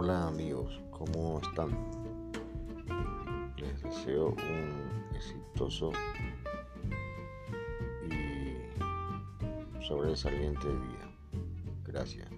Hola amigos, ¿cómo están? Les deseo un exitoso y sobresaliente día. Gracias.